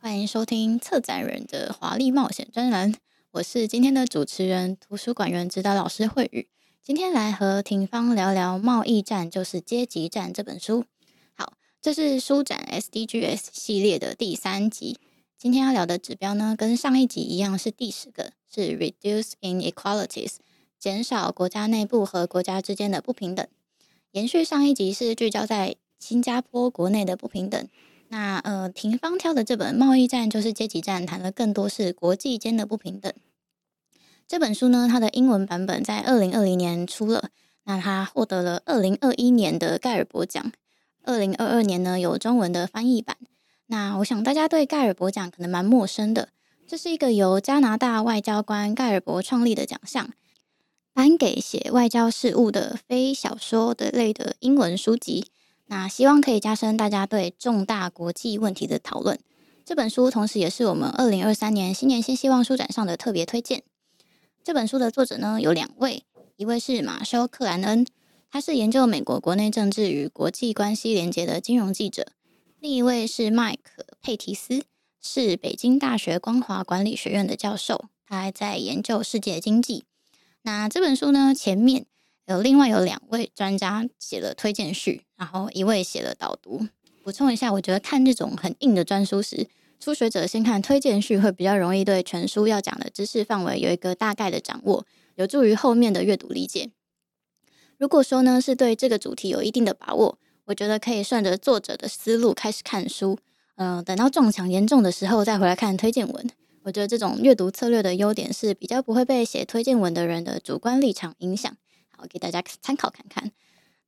欢迎收听策展人的华丽冒险专栏。我是今天的主持人，图书馆员指导老师慧宇。今天来和廷芳聊聊《贸易战就是阶级战》这本书。好，这是书展 SDGs 系列的第三集。今天要聊的指标呢，跟上一集一样是第十个，是 Reduce Inequalities，减少国家内部和国家之间的不平等。延续上一集是聚焦在新加坡国内的不平等。那呃，廷芳挑的这本《贸易战就是阶级战》，谈的更多是国际间的不平等。这本书呢，它的英文版本在二零二零年出了，那它获得了二零二一年的盖尔伯奖，二零二二年呢有中文的翻译版。那我想大家对盖尔伯奖可能蛮陌生的，这是一个由加拿大外交官盖尔伯创立的奖项，颁给写外交事务的非小说的类的英文书籍。那希望可以加深大家对重大国际问题的讨论。这本书同时也是我们二零二三年新年新希望书展上的特别推荐。这本书的作者呢有两位，一位是马修·克兰恩，他是研究美国国内政治与国际关系连结的金融记者。另一位是麦克·佩提斯，是北京大学光华管理学院的教授，他还在研究世界经济。那这本书呢，前面有另外有两位专家写了推荐序，然后一位写了导读。补充一下，我觉得看这种很硬的专书时，初学者先看推荐序会比较容易对全书要讲的知识范围有一个大概的掌握，有助于后面的阅读理解。如果说呢，是对这个主题有一定的把握。我觉得可以顺着作者的思路开始看书，嗯、等到撞墙严重的时候再回来看推荐文。我觉得这种阅读策略的优点是比较不会被写推荐文的人的主观立场影响。好，给大家参考看看。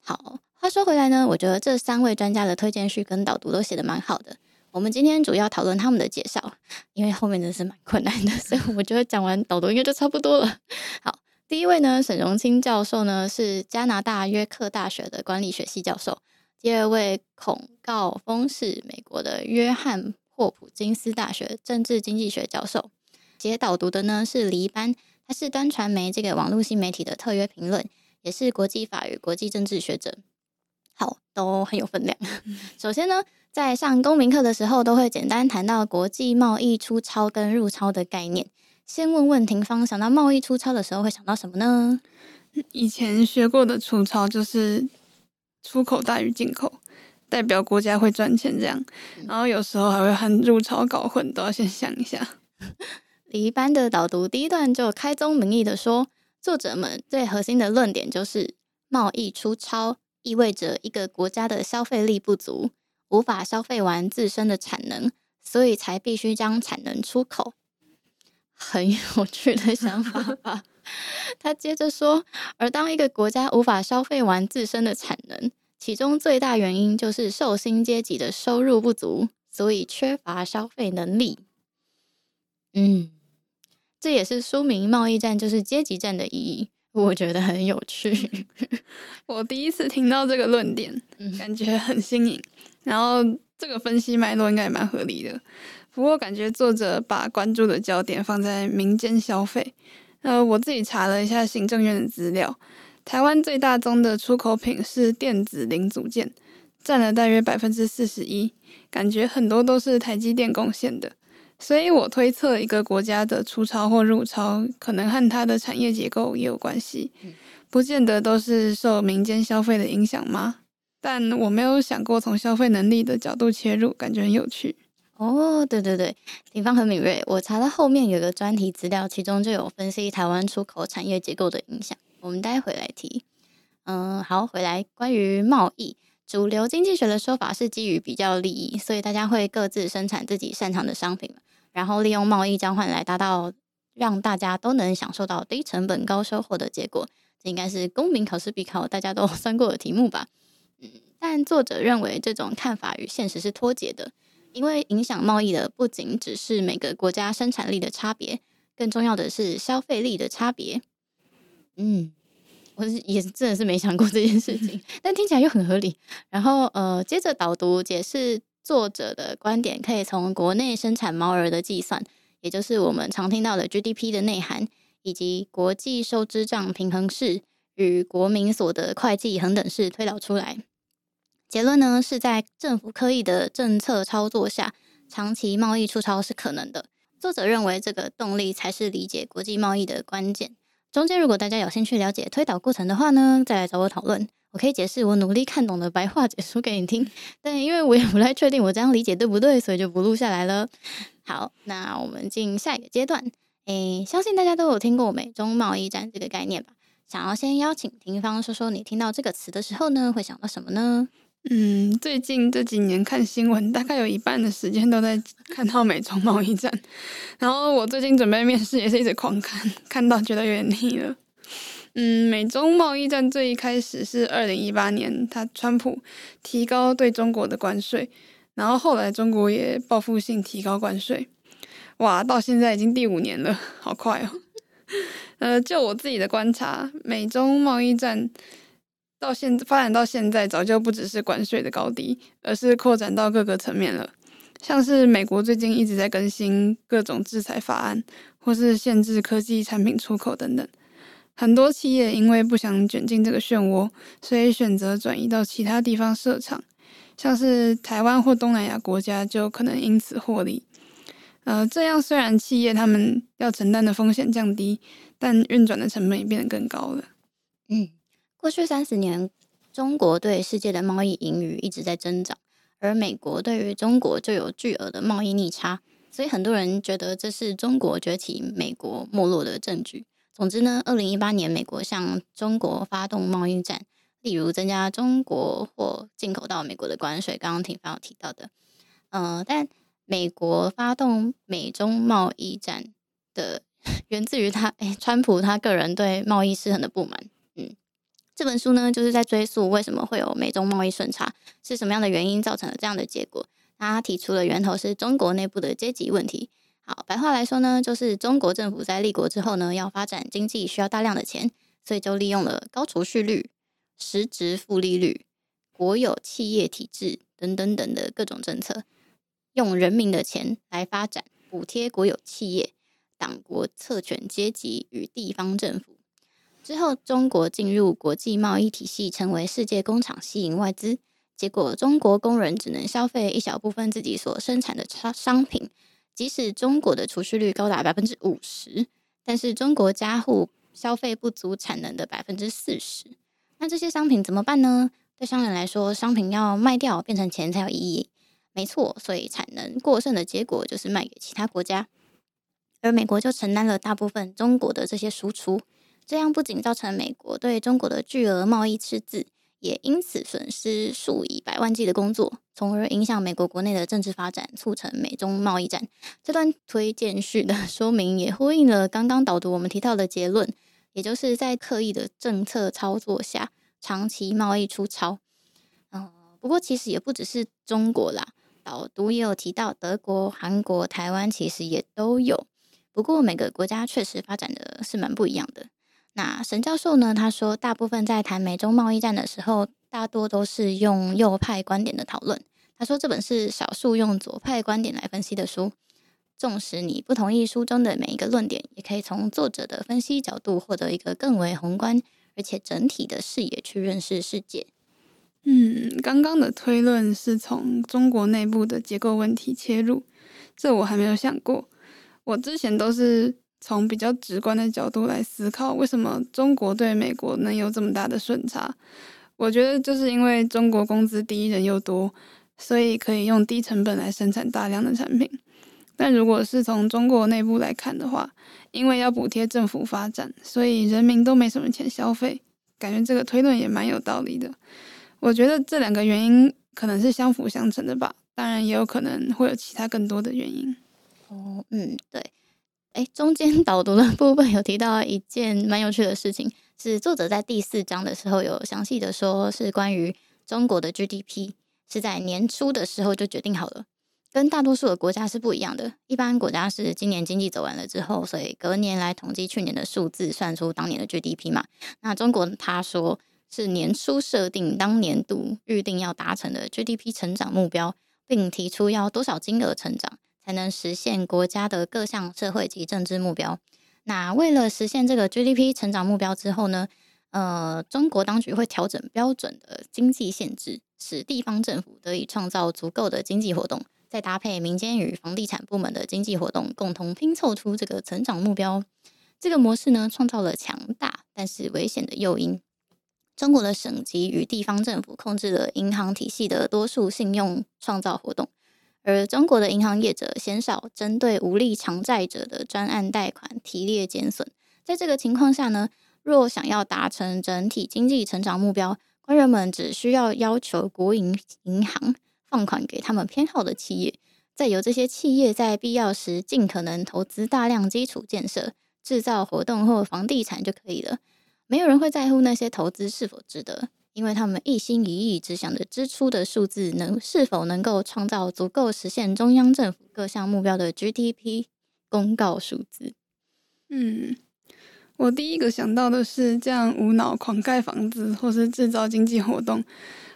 好，话说回来呢，我觉得这三位专家的推荐序跟导读都写的蛮好的。我们今天主要讨论他们的介绍，因为后面真的是蛮困难的，所以我觉得讲完导读应该就差不多了。好，第一位呢，沈荣清教授呢是加拿大约克大学的管理学系教授。第二位孔告峰是美国的约翰霍普金斯大学政治经济学教授，写导读的呢是黎班，他是端传媒这个网络新媒体的特约评论，也是国际法与国际政治学者。好，都很有分量。首先呢，在上公民课的时候，都会简单谈到国际贸易出超跟入超的概念。先问问廷芳，想到贸易出超的时候会想到什么呢？以前学过的出超就是。出口大于进口，代表国家会赚钱这样，然后有时候还会和入超搞混，都要先想一下。李一班的导读第一段就开宗明义的说，作者们最核心的论点就是贸易出超意味着一个国家的消费力不足，无法消费完自身的产能，所以才必须将产能出口。很有趣的想法吧。他接着说，而当一个国家无法消费完自身的产能，其中最大原因就是受薪阶级的收入不足，所以缺乏消费能力。嗯，这也是书名“贸易战就是阶级战”的意义，我觉得很有趣。我第一次听到这个论点，感觉很新颖。然后这个分析脉络应该也蛮合理的。不过感觉作者把关注的焦点放在民间消费。呃，我自己查了一下行政院的资料，台湾最大宗的出口品是电子零组件，占了大约百分之四十一，感觉很多都是台积电贡献的。所以我推测一个国家的出超或入超，可能和它的产业结构也有关系，不见得都是受民间消费的影响吗？但我没有想过从消费能力的角度切入，感觉很有趣。哦，对对对，廷芳很敏锐。我查到后面有个专题资料，其中就有分析台湾出口产业结构的影响。我们待会来提。嗯，好，回来关于贸易，主流经济学的说法是基于比较利益，所以大家会各自生产自己擅长的商品，然后利用贸易交换来达到让大家都能享受到低成本高收获的结果。这应该是公民考试必考，大家都 算过的题目吧？嗯，但作者认为这种看法与现实是脱节的。因为影响贸易的不仅只是每个国家生产力的差别，更重要的是消费力的差别。嗯，我也真的是没想过这件事情，但听起来又很合理。然后呃，接着导读解释作者的观点，可以从国内生产毛额的计算，也就是我们常听到的 GDP 的内涵，以及国际收支账平衡式与国民所得会计恒等式推导出来。结论呢，是在政府刻意的政策操作下，长期贸易出超是可能的。作者认为，这个动力才是理解国际贸易的关键。中间如果大家有兴趣了解推导过程的话呢，再来找我讨论，我可以解释我努力看懂的白话解说给你听。但因为我也不太确定我这样理解对不对，所以就不录下来了。好，那我们进下一个阶段。诶，相信大家都有听过美中贸易战这个概念吧？想要先邀请廷芳说说，你听到这个词的时候呢，会想到什么呢？嗯，最近这几年看新闻，大概有一半的时间都在看到美中贸易战。然后我最近准备面试，也是一直狂看，看到觉得有点腻了。嗯，美中贸易战最一开始是二零一八年，他川普提高对中国的关税，然后后来中国也报复性提高关税。哇，到现在已经第五年了，好快哦。呃，就我自己的观察，美中贸易战。到现发展到现在，早就不只是关税的高低，而是扩展到各个层面了。像是美国最近一直在更新各种制裁法案，或是限制科技产品出口等等。很多企业因为不想卷进这个漩涡，所以选择转移到其他地方设厂，像是台湾或东南亚国家就可能因此获利。呃，这样虽然企业他们要承担的风险降低，但运转的成本也变得更高了。嗯。过去三十年，中国对世界的贸易盈余一直在增长，而美国对于中国就有巨额的贸易逆差，所以很多人觉得这是中国崛起、美国没落的证据。总之呢，二零一八年美国向中国发动贸易战，例如增加中国或进口到美国的关税，刚刚廷芳有提到的。呃，但美国发动美中贸易战的 源自于他，诶，川普他个人对贸易失衡的不满。嗯这本书呢，就是在追溯为什么会有美中贸易顺差，是什么样的原因造成了这样的结果。他提出了源头是中国内部的阶级问题。好，白话来说呢，就是中国政府在立国之后呢，要发展经济需要大量的钱，所以就利用了高储蓄率、实质负利率、国有企业体制等等等的各种政策，用人民的钱来发展，补贴国有企业、党国特权阶级与地方政府。之后，中国进入国际贸易体系，成为世界工厂，吸引外资。结果，中国工人只能消费一小部分自己所生产的商商品。即使中国的储蓄率高达百分之五十，但是中国家户消费不足产能的百分之四十。那这些商品怎么办呢？对商人来说，商品要卖掉变成钱才有意义。没错，所以产能过剩的结果就是卖给其他国家，而美国就承担了大部分中国的这些输出。这样不仅造成美国对中国的巨额贸易赤字，也因此损失数以百万计的工作，从而影响美国国内的政治发展，促成美中贸易战。这段推荐序的 说明也呼应了刚刚导读我们提到的结论，也就是在刻意的政策操作下，长期贸易出超。嗯，不过其实也不只是中国啦，导读也有提到德国、韩国、台湾其实也都有。不过每个国家确实发展的是蛮不一样的。那沈教授呢？他说，大部分在谈美中贸易战的时候，大多都是用右派观点的讨论。他说，这本是少数用左派观点来分析的书。纵使你不同意书中的每一个论点，也可以从作者的分析角度获得一个更为宏观而且整体的视野去认识世界。嗯，刚刚的推论是从中国内部的结构问题切入，这我还没有想过。我之前都是。从比较直观的角度来思考，为什么中国对美国能有这么大的顺差？我觉得就是因为中国工资低、人又多，所以可以用低成本来生产大量的产品。但如果是从中国内部来看的话，因为要补贴政府发展，所以人民都没什么钱消费。感觉这个推论也蛮有道理的。我觉得这两个原因可能是相辅相成的吧，当然也有可能会有其他更多的原因。哦，嗯，对。哎，中间 导读的部分有提到一件蛮有趣的事情，是作者在第四章的时候有详细的说，是关于中国的 GDP 是在年初的时候就决定好了，跟大多数的国家是不一样的。一般国家是今年经济走完了之后，所以隔年来统计去年的数字，算出当年的 GDP 嘛。那中国他说是年初设定当年度预定要达成的 GDP 成长目标，并提出要多少金额成长才能实现国家的各项社会及政治目标。那为了实现这个 GDP 成长目标之后呢，呃，中国当局会调整标准的经济限制，使地方政府得以创造足够的经济活动，再搭配民间与房地产部门的经济活动，共同拼凑出这个成长目标。这个模式呢，创造了强大但是危险的诱因。中国的省级与地方政府控制了银行体系的多数信用创造活动。而中国的银行业者鲜少针对无力偿债者的专案贷款提列减损，在这个情况下呢，若想要达成整体经济成长目标，官员们只需要要求国营银行放款给他们偏好的企业，再由这些企业在必要时尽可能投资大量基础建设、制造活动或房地产就可以了。没有人会在乎那些投资是否值得。因为他们一心一意只想着支出的数字能是否能够创造足够实现中央政府各项目标的 GDP 公告数字。嗯，我第一个想到的是，这样无脑狂盖房子或是制造经济活动，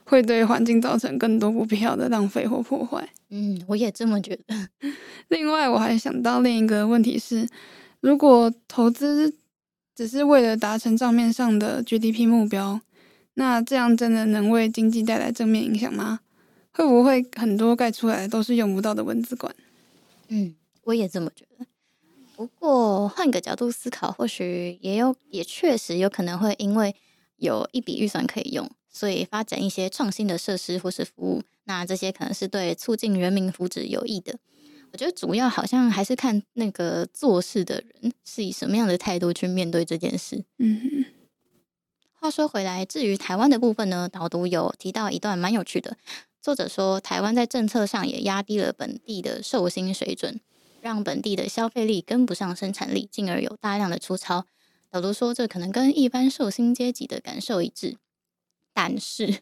会对环境造成更多不必要的浪费或破坏。嗯，我也这么觉得。另外，我还想到另一个问题是，如果投资只是为了达成账面上的 GDP 目标，那这样真的能为经济带来正面影响吗？会不会很多盖出来都是用不到的文字馆？嗯，我也这么觉得。不过换个角度思考，或许也有，也确实有可能会因为有一笔预算可以用，所以发展一些创新的设施或是服务。那这些可能是对促进人民福祉有益的。我觉得主要好像还是看那个做事的人是以什么样的态度去面对这件事。嗯哼。话说回来，至于台湾的部分呢，导读有提到一段蛮有趣的。作者说，台湾在政策上也压低了本地的受薪水准，让本地的消费力跟不上生产力，进而有大量的出超。导读说，这可能跟一般受薪阶级的感受一致。但是，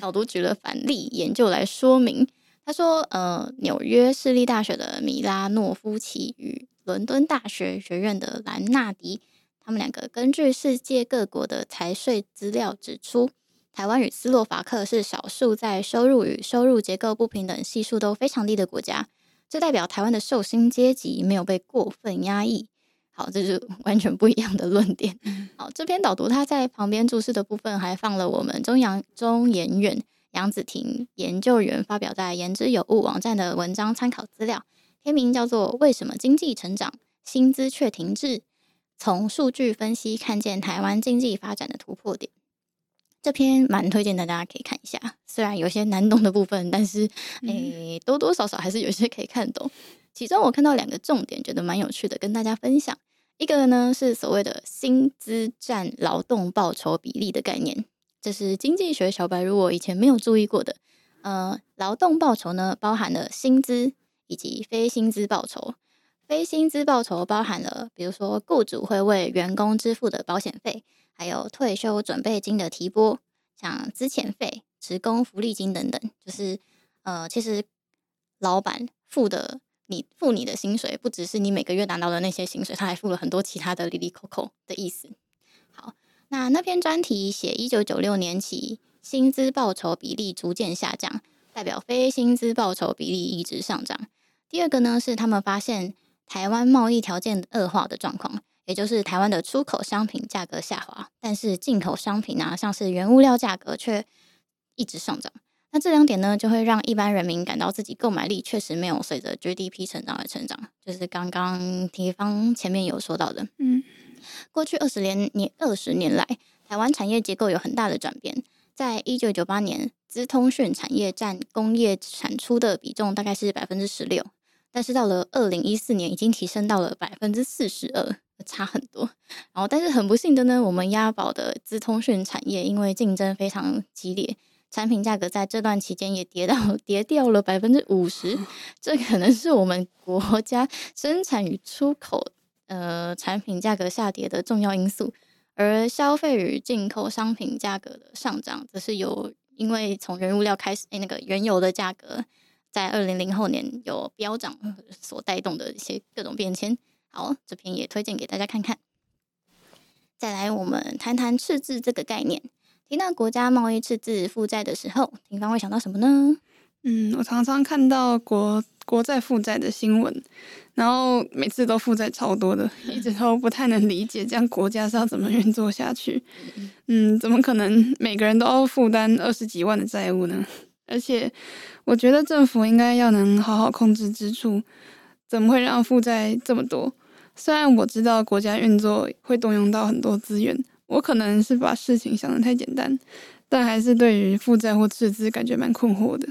导读举了反例研究来说明。他说，呃，纽约市立大学的米拉诺夫奇与伦敦大学学院的兰纳迪。他们两个根据世界各国的财税资料指出，台湾与斯洛伐克是少数在收入与收入结构不平等系数都非常低的国家。这代表台湾的受薪阶级没有被过分压抑。好，这是完全不一样的论点。好，这篇导读他在旁边注释的部分还放了我们中央中研院杨子婷研究员发表在言之有物网站的文章参考资料，篇名叫做《为什么经济成长，薪资却停滞》。从数据分析看见台湾经济发展的突破点，这篇蛮推荐大家可以看一下。虽然有些难懂的部分，但是诶、欸、多多少少还是有些可以看懂。其中我看到两个重点，觉得蛮有趣的，跟大家分享。一个呢是所谓的薪资占劳动报酬比例的概念，这是经济学小白如果以前没有注意过的。呃，劳动报酬呢包含了薪资以及非薪资报酬。非薪资报酬包含了，比如说雇主会为员工支付的保险费，还有退休准备金的提拨，像资遣费、职工福利金等等。就是呃，其实老板付的你付你的薪水，不只是你每个月拿到的那些薪水，他还付了很多其他的利利扣扣的意思。好，那那篇专题写一九九六年起，薪资报酬比例逐渐下降，代表非薪资报酬比例一直上涨。第二个呢，是他们发现。台湾贸易条件恶化的状况，也就是台湾的出口商品价格下滑，但是进口商品啊，像是原物料价格却一直上涨。那这两点呢，就会让一般人民感到自己购买力确实没有随着 GDP 成长而成长。就是刚刚提方前面有说到的，嗯，过去二十年年二十年来，台湾产业结构有很大的转变。在一九九八年，资通讯产业占工业产出的比重大概是百分之十六。但是到了二零一四年，已经提升到了百分之四十二，差很多。然后，但是很不幸的呢，我们押宝的资通讯产业因为竞争非常激烈，产品价格在这段期间也跌到跌掉了百分之五十。这可能是我们国家生产与出口呃产品价格下跌的重要因素。而消费与进口商品价格的上涨，则是由因为从原物料开始，诶，那个原油的价格。在二零零后年有飙涨所带动的一些各种变迁。好，这篇也推荐给大家看看。再来，我们谈谈赤字这个概念。提到国家贸易赤字负债的时候，廷方会想到什么呢？嗯，我常常看到国国债负债的新闻，然后每次都负债超多的，一直都不太能理解这样国家是要怎么运作下去。嗯，怎么可能每个人都要负担二十几万的债务呢？而且，我觉得政府应该要能好好控制支出，怎么会让负债这么多？虽然我知道国家运作会动用到很多资源。我可能是把事情想得太简单，但还是对于负债或赤字感觉蛮困惑的。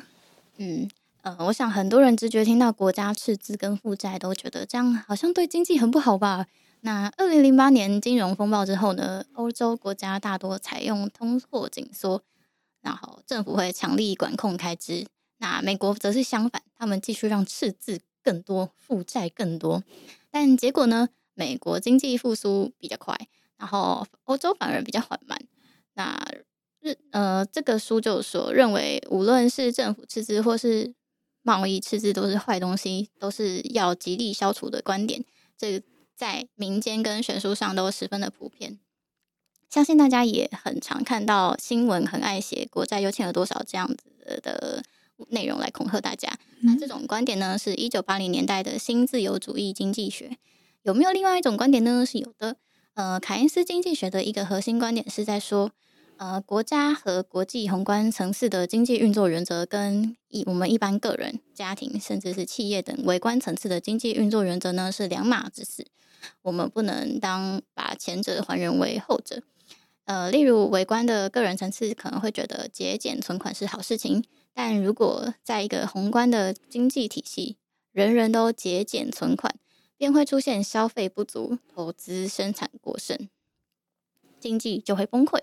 嗯呃，我想很多人直觉听到国家赤字跟负债，都觉得这样好像对经济很不好吧？那二零零八年金融风暴之后呢，欧洲国家大多采用通货紧缩，然后政府会强力管控开支。那美国则是相反，他们继续让赤字更多，负债更多。但结果呢，美国经济复苏比较快。然后欧洲反而比较缓慢。那日呃，这个书就说，认为无论是政府赤字或是贸易赤字都是坏东西，都是要极力消除的观点。这在民间跟学术上都十分的普遍。相信大家也很常看到新闻，很爱写国债又欠了多少这样子的内容来恐吓大家。那这种观点呢，是一九八零年代的新自由主义经济学。有没有另外一种观点呢？是有的。呃，凯恩斯经济学的一个核心观点是在说，呃，国家和国际宏观层次的经济运作原则，跟一我们一般个人、家庭甚至是企业等微观层次的经济运作原则呢，是两码子事。我们不能当把前者还原为后者。呃，例如微观的个人层次可能会觉得节俭存款是好事情，但如果在一个宏观的经济体系，人人都节俭存款。便会出现消费不足、投资生产过剩，经济就会崩溃。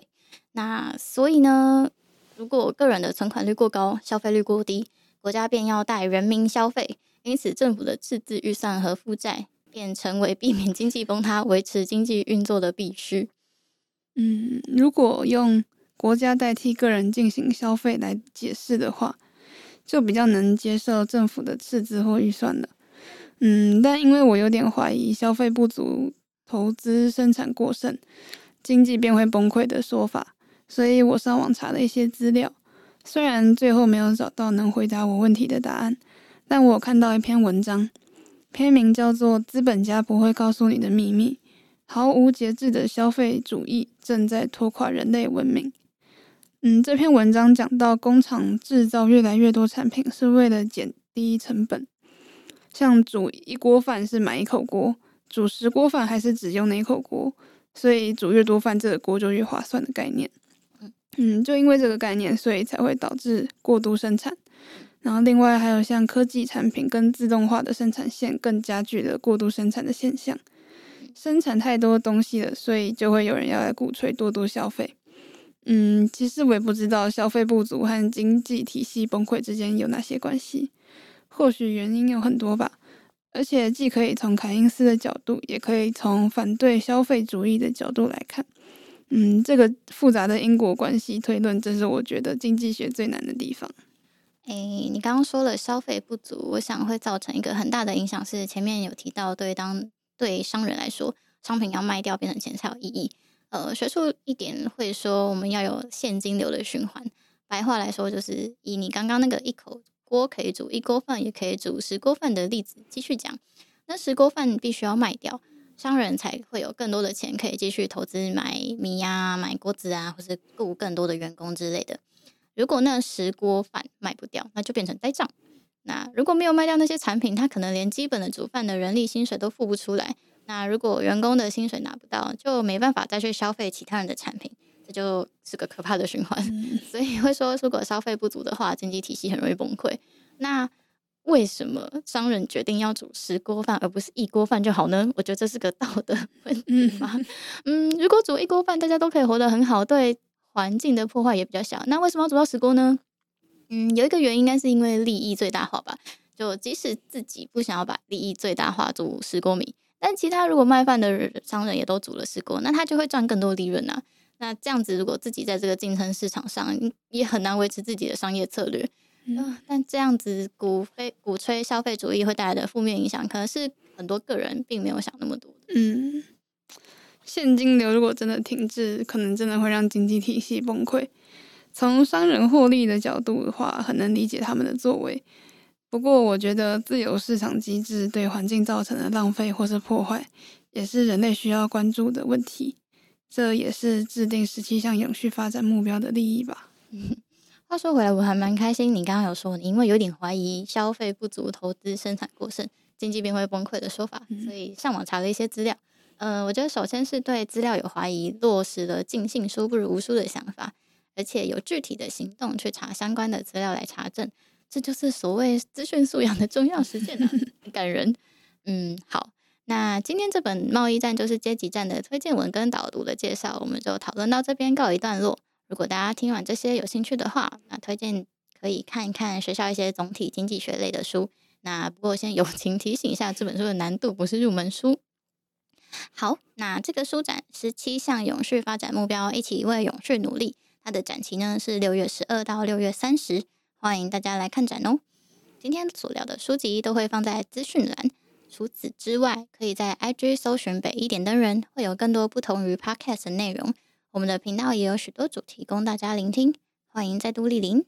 那所以呢，如果个人的存款率过高、消费率过低，国家便要带人民消费。因此，政府的赤字预算和负债便成为避免经济崩塌、维持经济运作的必须。嗯，如果用国家代替个人进行消费来解释的话，就比较能接受政府的赤字或预算了。嗯，但因为我有点怀疑消费不足、投资生产过剩、经济便会崩溃的说法，所以我上网查了一些资料。虽然最后没有找到能回答我问题的答案，但我看到一篇文章，篇名叫做《资本家不会告诉你的秘密：毫无节制的消费主义正在拖垮人类文明》。嗯，这篇文章讲到工厂制造越来越多产品是为了减低成本。像煮一锅饭是买一口锅，煮十锅饭还是只用那一口锅，所以煮越多饭，这个锅就越划算的概念。嗯，就因为这个概念，所以才会导致过度生产。然后另外还有像科技产品跟自动化的生产线，更加剧了过度生产的现象。生产太多东西了，所以就会有人要来鼓吹多多消费。嗯，其实我也不知道消费不足和经济体系崩溃之间有哪些关系。或许原因有很多吧，而且既可以从凯因斯的角度，也可以从反对消费主义的角度来看。嗯，这个复杂的因果关系推论，这是我觉得经济学最难的地方。诶，你刚刚说了消费不足，我想会造成一个很大的影响，是前面有提到，对当对商人来说，商品要卖掉变成钱才有意义。呃，学术一点会说，我们要有现金流的循环。白话来说，就是以你刚刚那个一口。锅可以煮一锅饭，也可以煮十锅饭的例子继续讲。那十锅饭必须要卖掉，商人才会有更多的钱可以继续投资买米呀、啊、买锅子啊，或是雇更多的员工之类的。如果那十锅饭卖不掉，那就变成呆账。那如果没有卖掉那些产品，他可能连基本的煮饭的人力薪水都付不出来。那如果员工的薪水拿不到，就没办法再去消费其他人的产品。这就是个可怕的循环，嗯，所以会说，如果消费不足的话，经济体系很容易崩溃。那为什么商人决定要煮十锅饭，而不是一锅饭就好呢？我觉得这是个道德问题嘛。嗯，如果煮一锅饭，大家都可以活得很好，对环境的破坏也比较小。那为什么要煮到十锅呢？嗯，有一个原因，应该是因为利益最大化吧。就即使自己不想要把利益最大化，煮十锅米，但其他如果卖饭的商人也都煮了十锅，那他就会赚更多利润啊。那这样子，如果自己在这个竞争市场上也很难维持自己的商业策略，嗯，但这样子鼓吹鼓吹消费主义会带来的负面影响，可能是很多个人并没有想那么多。嗯，现金流如果真的停滞，可能真的会让经济体系崩溃。从商人获利的角度的话，很能理解他们的作为。不过，我觉得自由市场机制对环境造成的浪费或是破坏，也是人类需要关注的问题。这也是制定十七项永续发展目标的利益吧。嗯，话说回来，我还蛮开心，你刚刚有说，你因为有点怀疑消费不足、投资生产过剩、经济便会崩溃的说法，所以上网查了一些资料。嗯、呃，我觉得首先是对资料有怀疑，落实了尽信书不如无书的想法。而且有具体的行动去查相关的资料来查证，这就是所谓资讯素养的重要实践啊！感人。嗯，好，那今天这本《贸易战就是阶级战》的推荐文跟导读的介绍，我们就讨论到这边告一段落。如果大家听完这些有兴趣的话，那推荐可以看一看学校一些总体经济学类的书。那不过先友情提醒一下，这本书的难度不是入门书。好，那这个书展十七项永续发展目标，一起为永续努力。它的展期呢是六月十二到六月三十，欢迎大家来看展哦。今天所聊的书籍都会放在资讯栏。除此之外，可以在 IG 搜寻北一点灯人，会有更多不同于 Podcast 的内容。我们的频道也有许多主题供大家聆听，欢迎再度莅临。